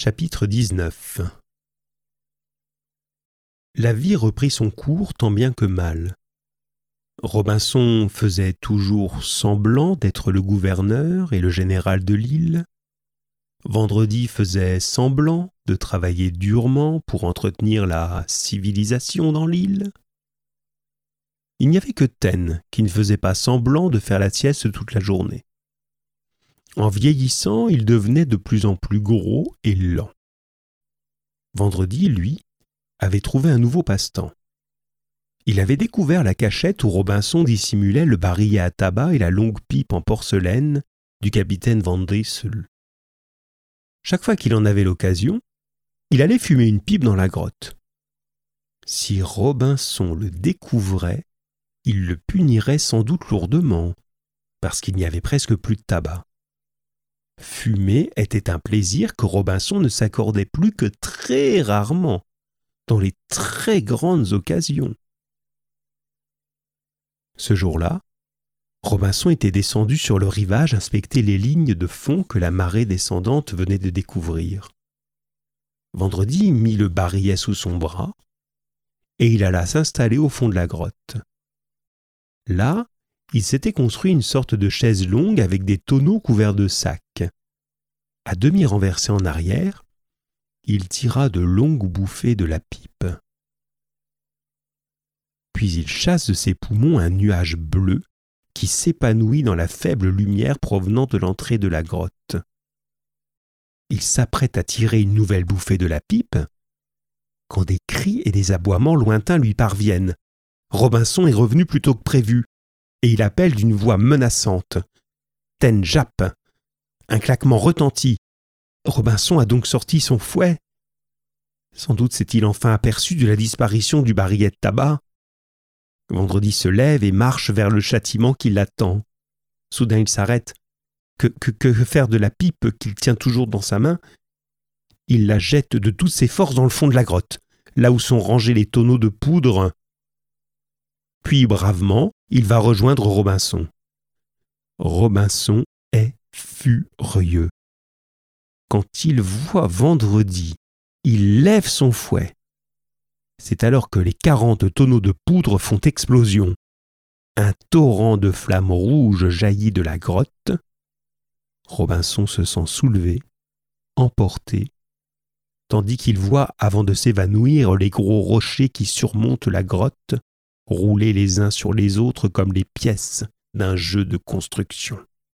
Chapitre 19 La vie reprit son cours tant bien que mal. Robinson faisait toujours semblant d'être le gouverneur et le général de l'île. Vendredi faisait semblant de travailler durement pour entretenir la civilisation dans l'île. Il n'y avait que Taine qui ne faisait pas semblant de faire la sieste toute la journée. En vieillissant, il devenait de plus en plus gros et lent. Vendredi, lui, avait trouvé un nouveau passe-temps. Il avait découvert la cachette où Robinson dissimulait le barillet à tabac et la longue pipe en porcelaine du capitaine Van. Chaque fois qu'il en avait l'occasion, il allait fumer une pipe dans la grotte. Si Robinson le découvrait, il le punirait sans doute lourdement, parce qu'il n'y avait presque plus de tabac. Fumer était un plaisir que Robinson ne s'accordait plus que très rarement, dans les très grandes occasions. Ce jour-là, Robinson était descendu sur le rivage inspecter les lignes de fond que la marée descendante venait de découvrir. Vendredi mit le barillet sous son bras et il alla s'installer au fond de la grotte. Là, il s'était construit une sorte de chaise longue avec des tonneaux couverts de sacs. À demi renversé en arrière, il tira de longues bouffées de la pipe. Puis il chasse de ses poumons un nuage bleu qui s'épanouit dans la faible lumière provenant de l'entrée de la grotte. Il s'apprête à tirer une nouvelle bouffée de la pipe quand des cris et des aboiements lointains lui parviennent. Robinson est revenu plus tôt que prévu, et il appelle d'une voix menaçante. Ten Jap. Un claquement retentit. Robinson a donc sorti son fouet. Sans doute s'est-il enfin aperçu de la disparition du barillet de tabac. Vendredi se lève et marche vers le châtiment qui l'attend. Soudain il s'arrête. Que, que, faire de la pipe qu'il tient toujours dans sa main? Il la jette de toutes ses forces dans le fond de la grotte, là où sont rangés les tonneaux de poudre. Puis bravement, il va rejoindre Robinson. Robinson furieux. Quand il voit vendredi, il lève son fouet. C'est alors que les quarante tonneaux de poudre font explosion. Un torrent de flammes rouges jaillit de la grotte. Robinson se sent soulevé, emporté, tandis qu'il voit, avant de s'évanouir, les gros rochers qui surmontent la grotte rouler les uns sur les autres comme les pièces d'un jeu de construction.